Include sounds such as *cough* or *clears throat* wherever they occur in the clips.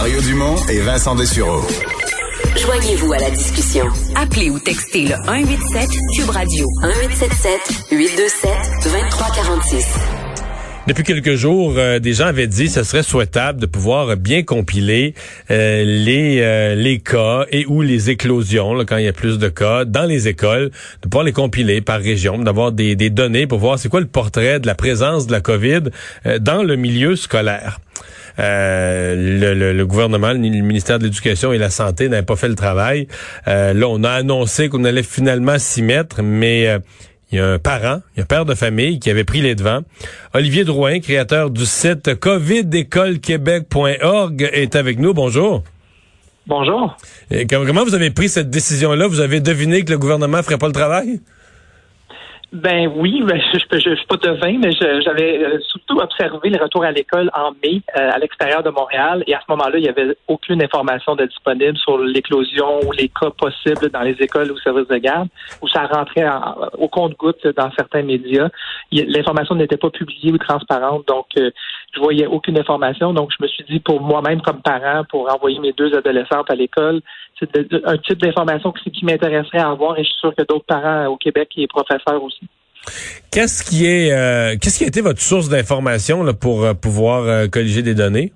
Mario Dumont et Vincent Dessureau. Joignez-vous à la discussion. Appelez ou textez le 187 Cube Radio 1877 827 2346. Depuis quelques jours, euh, des gens avaient dit que ce serait souhaitable de pouvoir bien compiler euh, les euh, les cas et ou les éclosions là, quand il y a plus de cas dans les écoles, de pouvoir les compiler par région, d'avoir des, des données pour voir c'est quoi le portrait de la présence de la COVID dans le milieu scolaire. Le, le, gouvernement, le ministère de l'Éducation et la Santé n'avaient pas fait le travail. là, on a annoncé qu'on allait finalement s'y mettre, mais il y a un parent, il y a un père de famille qui avait pris les devants. Olivier Drouin, créateur du site covidécolequebec.org, est avec nous. Bonjour. Bonjour. Et comment vous avez pris cette décision-là? Vous avez deviné que le gouvernement ferait pas le travail? Ben oui, ben, je ne suis pas devin, mais j'avais euh, surtout observé le retour à l'école en mai euh, à l'extérieur de Montréal et à ce moment-là, il n'y avait aucune information de disponible sur l'éclosion ou les cas possibles dans les écoles ou services de garde, où ça rentrait au compte-goutte dans certains médias. L'information n'était pas publiée ou transparente, donc euh, je voyais aucune information. Donc je me suis dit pour moi-même comme parent, pour envoyer mes deux adolescentes à l'école, c'est un type d'information qui, m'intéresserait à avoir et je suis sûr que d'autres parents au Québec et professeurs aussi. Qu'est-ce qui est euh, qu'est-ce qui a été votre source d'information pour euh, pouvoir euh, colliger des données?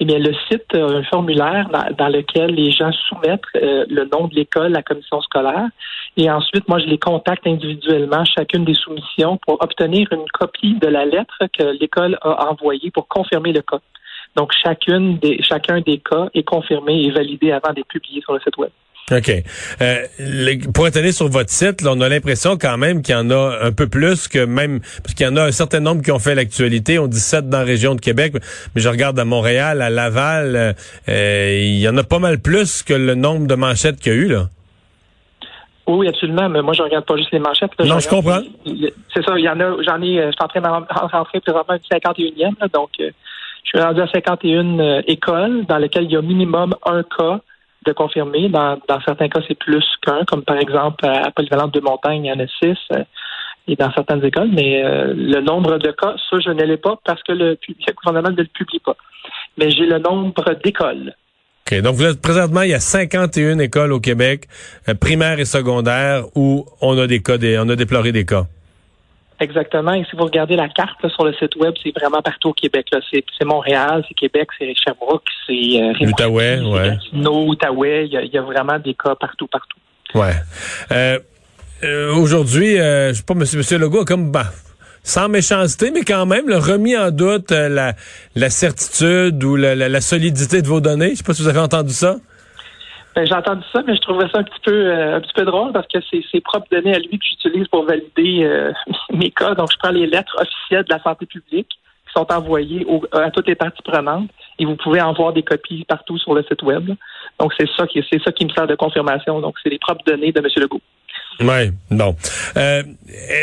Eh bien, le site a un formulaire dans, lequel les gens soumettent le nom de l'école, la commission scolaire, et ensuite, moi, je les contacte individuellement, chacune des soumissions, pour obtenir une copie de la lettre que l'école a envoyée pour confirmer le cas. Donc, chacune des, chacun des cas est confirmé et validé avant d'être publié sur le site Web. OK. Euh, pour être allé sur votre site, on a l'impression quand même qu'il y en a un peu plus que même, parce qu'il y en a un certain nombre qui ont fait l'actualité. On dit sept dans la région de Québec, mais je regarde à Montréal, à Laval, euh, il y en a pas mal plus que le nombre de manchettes qu'il y a eu, là. Oui, absolument, mais moi, je regarde pas juste les manchettes. non, je, comprends. C'est ça, il y en a, j'en ai, je suis en train de rentrer présentement une 51e, donc euh, je suis rendu à 51 euh, écoles dans lesquelles il y a minimum un cas de confirmé. Dans, certains cas, c'est plus qu'un, comme par exemple à Polyvalente de Montagne, il y en a six, euh, et dans certaines écoles. Mais euh, le nombre de cas, ça, je ne l'ai pas parce que le, gouvernement ne le publie pas. Mais j'ai le nombre d'écoles. OK. Donc, vous présentement, il y a 51 écoles au Québec, primaires et secondaires, où on a des cas, on a déploré des cas. Exactement. Et si vous regardez la carte sur le site web, c'est vraiment partout au Québec. C'est Montréal, c'est Québec, c'est Sherbrooke, c'est euh, Outaouais, ouais. Outaouais. Il y, a, vraiment des cas partout, partout. Ouais. Euh, euh, Aujourd'hui, euh, je sais pas, Monsieur, Monsieur Legault, comme bah, sans méchanceté, mais quand même, le remis en doute la, la certitude ou la, la, solidité de vos données. Je sais pas si vous avez entendu ça. Ben, j'ai entendu ça, mais je trouvais ça un petit peu euh, un petit peu drôle parce que c'est ses propres données à lui que j'utilise pour valider euh, *laughs* mes cas. Donc, je prends les lettres officielles de la santé publique qui sont envoyées à toutes les parties prenantes et vous pouvez en voir des copies partout sur le site web. Donc, c'est ça qui c'est ça qui me sert de confirmation. Donc, c'est les propres données de M. Legault. Oui, bon. Euh,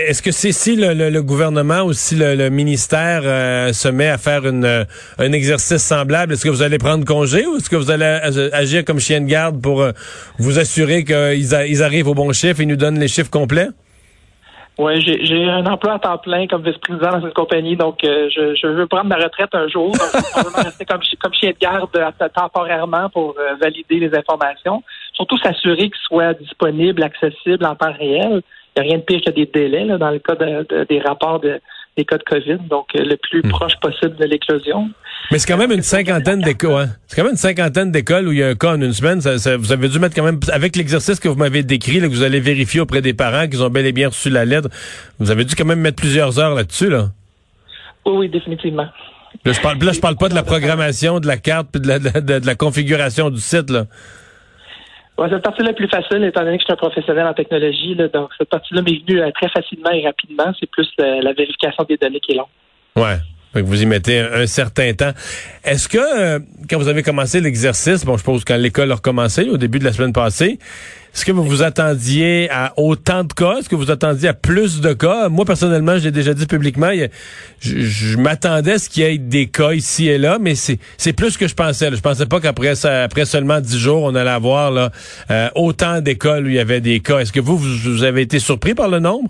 est-ce que c'est si le, gouvernement ou si le, ministère euh, se met à faire une, euh, un exercice semblable, est-ce que vous allez prendre congé ou est-ce que vous allez agir comme chien de garde pour vous assurer qu'ils ils arrivent au bon chiffre et nous donnent les chiffres complets? Oui, j'ai un emploi à temps plein comme vice-président dans cette compagnie, donc je, je, veux prendre ma retraite un jour. Donc, on veut rester comme, comme chien de garde temporairement pour valider les informations surtout s'assurer qu'il soit disponible, accessible en temps réel. Il n'y a rien de pire que des délais dans le cas des rapports des cas de COVID, donc euh, le plus hmm. proche possible de l'éclosion. Mais c'est quand même une cinquantaine d'écoles. Hein? C'est quand même une cinquantaine d'écoles où il y a un cas en une semaine. vous avez dû mettre quand même, avec l'exercice que vous m'avez décrit, que vous allez vérifier auprès des parents qu'ils ont bel et bien reçu la lettre, vous avez dû quand même mettre plusieurs heures là-dessus, là. Oui, oui, définitivement. Là, je parle, je parle pas de la programmation de la carte puis de la, de la configuration du site, là cette partie-là est plus facile, étant donné que je suis un professionnel en technologie. donc, cette partie-là m'est venue euh, très facilement et rapidement. C'est plus la, vérification des données qui est longue. Ouais. Vous y mettez un, certain temps. Est-ce que, euh, quand vous avez commencé l'exercice, bon, je suppose quand l'école a recommencé, au début de la semaine passée, est-ce que vous vous attendiez à autant de cas? Est-ce que vous attendiez à plus de cas? Moi, personnellement, j'ai déjà dit publiquement, je, m'attendais à ce qu'il y ait des cas ici et là, mais c'est plus que je pensais. Je pensais pas qu'après après seulement dix jours, on allait avoir là, euh, autant d'écoles où il y avait des cas. Est-ce que vous, vous, avez été surpris par le nombre?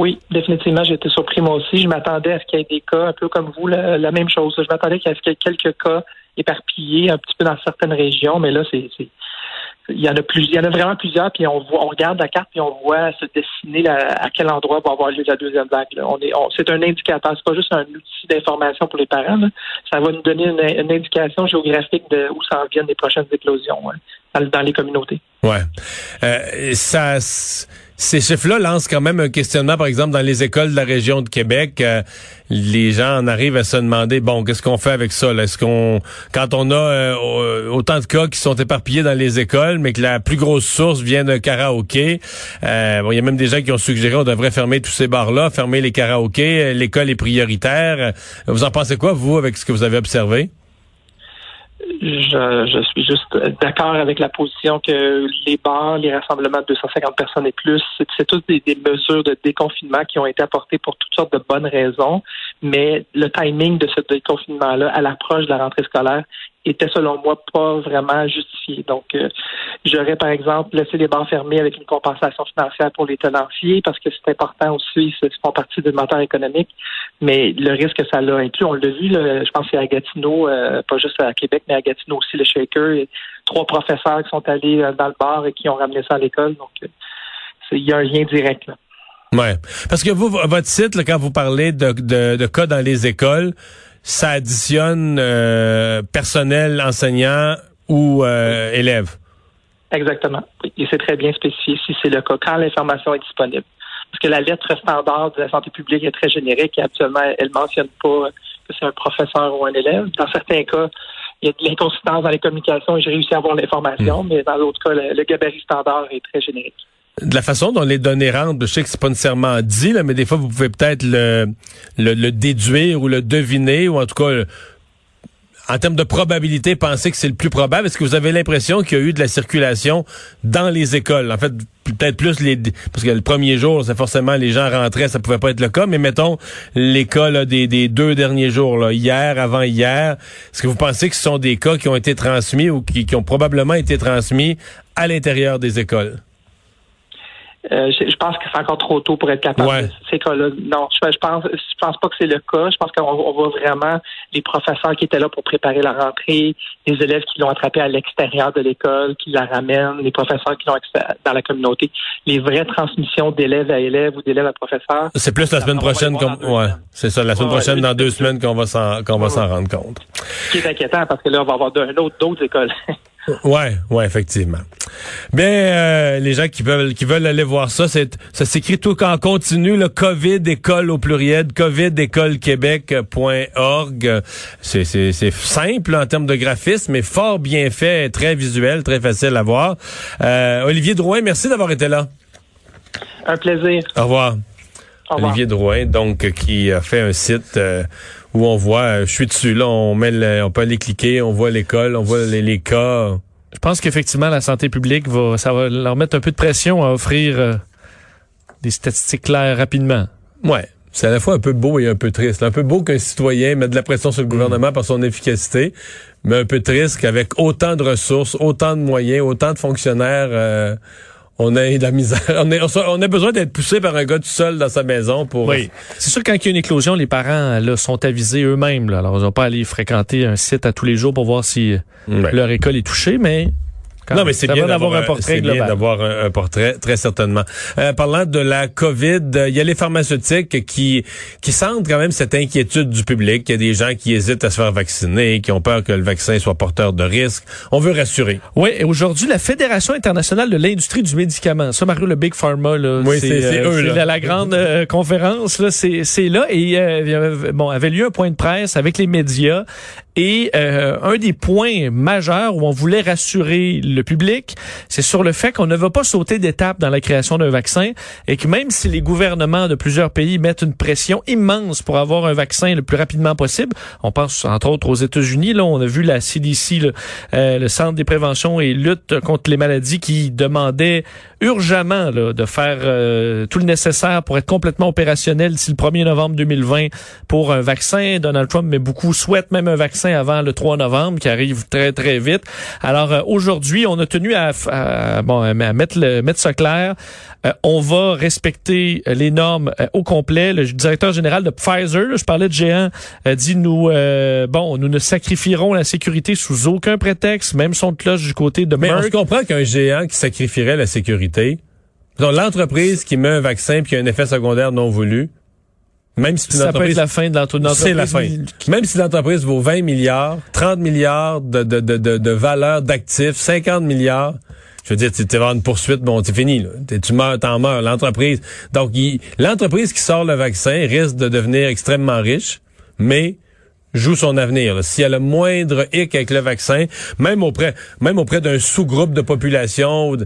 Oui, définitivement, j'ai été surpris moi aussi. Je m'attendais à ce qu'il y ait des cas, un peu comme vous, la, même chose. Je m'attendais à ce qu'il y ait quelques cas éparpillés un petit peu dans certaines régions, mais là, c'est il y en a plus, il y en a vraiment plusieurs, puis on voit, on regarde la carte puis on voit se dessiner à quel endroit va avoir lieu la deuxième vague. C'est un indicateur, c'est pas juste un outil d'information pour les parents. Ça va nous donner une, indication géographique de où s'en viennent les prochaines éclosions dans, les communautés. Ouais, euh, ça ces chiffres-là lancent quand même un questionnement, par exemple, dans les écoles de la région de Québec. Euh, les gens en arrivent à se demander, bon, qu'est-ce qu'on fait avec ça? Est-ce qu'on, quand on a euh, autant de cas qui sont éparpillés dans les écoles, mais que la plus grosse source vient d'un karaoké, euh, bon, il y a même des gens qui ont suggéré qu'on devrait fermer tous ces bars-là, fermer les karaokés, l'école est prioritaire. Vous en pensez quoi, vous, avec ce que vous avez observé? Je, je, suis juste d'accord avec la position que les bars, les rassemblements de 250 personnes et plus, c'est toutes des, des, mesures de déconfinement qui ont été apportées pour toutes sortes de bonnes raisons, mais le timing de ce déconfinement-là à l'approche de la rentrée scolaire était selon moi pas vraiment justifié. Donc, euh, j'aurais par exemple laissé les bancs fermés avec une compensation financière pour les tenanciers parce que c'est important aussi, ils font partie du moteur économique. Mais le risque que ça l'a inclus, on l'a vu, je pense que c'est à Gatineau, euh, pas juste à Québec, mais à Gatineau aussi, le shaker, trois professeurs qui sont allés euh, dans le bar et qui ont ramené ça à l'école. Donc, il y a un lien direct là. Ouais, parce que vous, votre site, quand vous parlez de, de cas dans les écoles, ça additionne euh, personnel, enseignant ou euh, élève? Exactement. Et c'est très bien spécifié si c'est le cas, quand l'information est disponible. Parce que la lettre standard de la santé publique est très générique et actuellement, elle mentionne pas que c'est un professeur ou un élève. Dans certains cas, il y a de l'inconsistance dans les communications et j'ai réussi à avoir l'information, hmm. mais dans l'autre cas, le gabarit standard est très générique de la façon dont les données rentrent, je sais que c'est pas nécessairement dit, là, mais des fois, vous pouvez peut-être le, le, déduire ou le deviner, ou en tout cas, en termes de probabilité, penser que c'est le plus probable. Est-ce que vous avez l'impression qu'il y a eu de la circulation dans les écoles? En fait, peut-être plus les... Parce que le premier jour, c'est forcément les gens rentraient, ça pouvait pas être le cas, mais mettons les cas des, des deux derniers jours, là, hier, avant-hier, est-ce que vous pensez que ce sont des cas qui ont été transmis ou qui ont probablement été transmis à l'intérieur des écoles? Euh, je, pense que c'est encore trop tôt pour être capable de ces cas-là. Non, je, je, pense, je pense pas que c'est le cas. Je pense qu'on voit vraiment les professeurs qui étaient là pour préparer la rentrée, les élèves qui l'ont attrapé à l'extérieur de l'école, qui la ramènent, les professeurs qui l'ont dans la communauté. Les vraies transmissions d'élèves à élèves ou d'élèves à professeurs. C'est plus la semaine prochaine, comme ouais, c'est ça, la semaine prochaine dans deux semaines qu'on va s'en qu'on va s'en rendre compte. Ce qui est inquiétant parce que là, on va avoir d'un autre d'autres écoles. *laughs* Ouais, ouais, effectivement. Mais euh, les gens qui veulent qui veulent aller voir ça, c'est ça s'écrit tout en continu le Covid école au pluriel, covidécolequebec.org. C'est c'est c'est simple en termes de graphisme, mais fort bien fait, très visuel, très facile à voir. Euh, Olivier Drouin, merci d'avoir été là. Un plaisir. Au revoir. Au revoir. Olivier Drouin, donc qui a fait un site euh, où on voit, euh, je suis dessus, là, on met on peut aller cliquer, on voit l'école, on voit les, cas. Je pense qu'effectivement, la santé publique va, ça va leur mettre un peu de pression à offrir euh, des statistiques claires rapidement. Ouais. C'est à la fois un peu beau et un peu triste. Un peu beau qu'un citoyen mette de la pression sur le gouvernement par son efficacité, mais un peu triste qu'avec autant de ressources, autant de moyens, autant de fonctionnaires, euh, on a de la misère. *laughs* On, a besoin d'être poussé par un gars tout seul dans sa maison pour. Oui. C'est sûr quand il y a une éclosion, les parents là, sont avisés eux-mêmes. Alors ils n'ont pas à aller fréquenter un site à tous les jours pour voir si leur école est touchée, mais non, mais c'est bien d'avoir un portrait global. d'avoir un, portrait, très certainement. Euh, parlant de la COVID, il y a les pharmaceutiques qui qui sentent quand même cette inquiétude du public. Il y a des gens qui hésitent à se faire vacciner, qui ont peur que le vaccin soit porteur de risques. On veut rassurer. Oui, et aujourd'hui, la Fédération internationale de l'industrie du médicament, ça, Mario, le Big Pharma, là, oui, c'est euh, eux, là. La, grande euh, conférence, là, c'est là. Et euh, bon, avait lieu un point de presse avec les médias. Et un des points majeurs où on voulait rassurer le public, c'est sur le fait qu'on ne va pas sauter d'étape dans la création d'un vaccin et que même si les gouvernements de plusieurs pays mettent une pression immense pour avoir un vaccin le plus rapidement possible, on pense entre autres aux États-Unis, là on a vu la CDC, le, euh, le Centre des préventions et lutte contre les maladies qui demandait urgemment là, de faire euh, tout le nécessaire pour être complètement opérationnel d'ici le 1er novembre 2020 pour un vaccin. Donald Trump, mais beaucoup souhaitent même un vaccin vaccin avant le 3 novembre, qui arrive très, très vite. Alors, euh, aujourd'hui, on a tenu à, bon, à mettre, le, mettre ça clair. Euh, on va respecter les normes au complet. Le directeur général de Pfizer, je parlais de géant, dit nous, bon, nous ne sacrifierons la sécurité sous aucun prétexte, même son cloche du côté de Mais Merck. on comprend qu'un géant qui sacrifierait la sécurité, l'entreprise qui met un vaccin puis qui a un effet secondaire non voulu, même si ça peut être la fin de l'entreprise. C'est la fin. Même si l'entreprise vaut 20 milliards, 30 milliards de, de, de, de, de valeur d'actifs, 50 milliards, je veux dire, tu vas une poursuite, bon, c'est fini. Là. Tu meurs, t'en meurs. L'entreprise. Donc, l'entreprise qui sort le vaccin risque de devenir extrêmement riche, mais joue son avenir. S'il y a le moindre hic avec le vaccin, même auprès, même auprès d'un sous-groupe de population,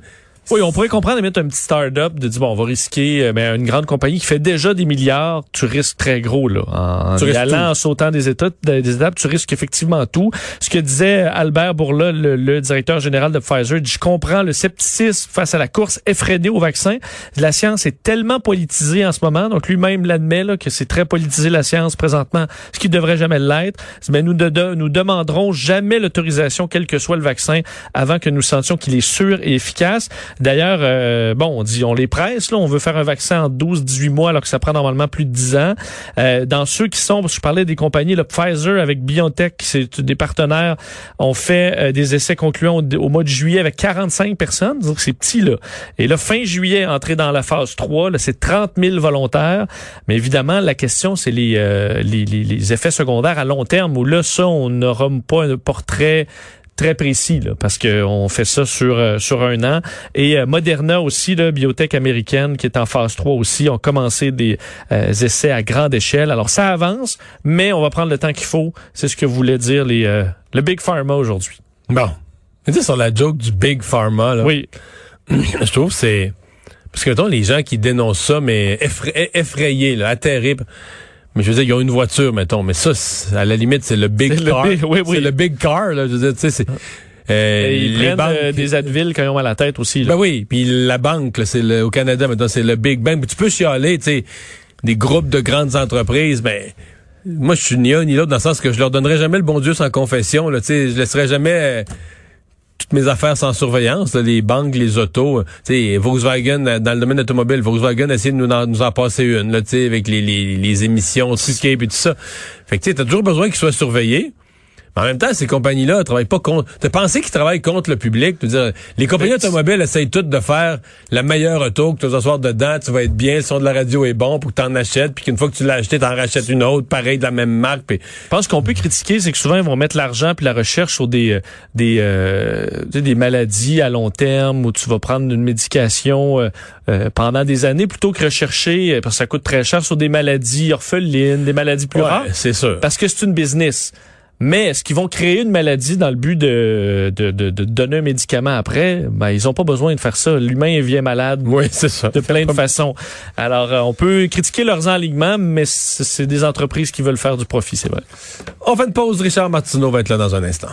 oui, on pourrait comprendre de mettre un petit start-up, de dire, bon, on va risquer, euh, mais une grande compagnie qui fait déjà des milliards, tu risques très gros, là. En, tu allant, en sautant des, états, des étapes, tu risques effectivement tout. Ce que disait Albert Bourla, le, directeur général de Pfizer, dit, je comprends le scepticisme face à la course effrénée au vaccin. La science est tellement politisée en ce moment, donc lui-même l'admet, là, que c'est très politisé la science présentement, ce qui devrait jamais l'être. Mais nous, de, nous demanderons jamais l'autorisation, quel que soit le vaccin, avant que nous sentions qu'il est sûr et efficace. D'ailleurs, euh, bon, on dit, on les presse, là, on veut faire un vaccin en 12-18 mois alors que ça prend normalement plus de 10 ans. Euh, dans ceux qui sont, parce que je parlais des compagnies, le Pfizer avec BioNTech, c'est des partenaires, ont fait euh, des essais concluants au, mois de juillet avec 45 personnes, donc c'est petit là. Et là, fin juillet, entré dans la phase 3, là, c'est 30 000 volontaires. Mais évidemment, la question, c'est les, les, les, les effets secondaires à long terme où là, ça, on n'aura pas un portrait très précis là, parce qu'on fait ça sur euh, sur un an. Et euh, Moderna aussi, la biotech américaine qui est en phase 3 aussi, ont commencé des euh, essais à grande échelle. Alors ça avance, mais on va prendre le temps qu'il faut. C'est ce que voulait dire les le Big Pharma aujourd'hui. Bon. Tu sur la joke du Big Pharma, là. Oui. *clears throat* Je trouve c'est... Parce que, mettons, les gens qui dénoncent ça, mais effrayés, là, atterrés... Mais je veux dire, ils ont une voiture, mettons. Mais ça, à la limite, c'est le big car. C'est le big car, là. Je veux dire, tu sais, c'est... Euh, ils prennent euh, des Advil quand ils ont à la tête aussi. Là. Ben oui, puis la banque, c'est le, au Canada maintenant, c'est le Big Bang. tu peux chialer, tu sais, des groupes de grandes entreprises, mais ben, moi je suis ni un ni l'autre dans le sens que je leur donnerai jamais le bon Dieu sans confession. Là, tu sais, je laisserai jamais euh, toutes mes affaires sans surveillance, les banques, les autos, euh, sais, Volkswagen euh, dans le domaine automobile, Volkswagen essaie de nous en, nous en passer une, là, avec les, les, les émissions, truquées et tout ça. Fait que tu t'as toujours besoin qu'ils soient surveillés en même temps, ces compagnies-là travaillent pas contre. T'as pensé qu'ils travaillent contre le public? dire, les compagnies automobiles essayent toutes de faire la meilleure auto, que tu vas t'asseoir dedans, tu vas être bien, le son de la radio est bon pour que tu en achètes, puis qu'une fois que tu l'as acheté, tu en rachètes une autre, pareil, de la même marque. Puis... Je pense qu'on peut critiquer, c'est que souvent, ils vont mettre l'argent puis la recherche sur des euh, des, euh, des maladies à long terme où tu vas prendre une médication euh, pendant des années plutôt que rechercher, parce que ça coûte très cher, sur des maladies orphelines, des maladies plus rares. C'est sûr. Parce que c'est une business. Mais est-ce qu'ils vont créer une maladie dans le but de, de, de, donner un médicament après? Ben, ils ont pas besoin de faire ça. L'humain vient malade. *laughs* Oui, c'est ça. De plein de façons. Alors, euh, on peut critiquer leurs enlignements, mais c'est des entreprises qui veulent faire du profit, c'est vrai. On fait une pause. Richard Martineau va être là dans un instant.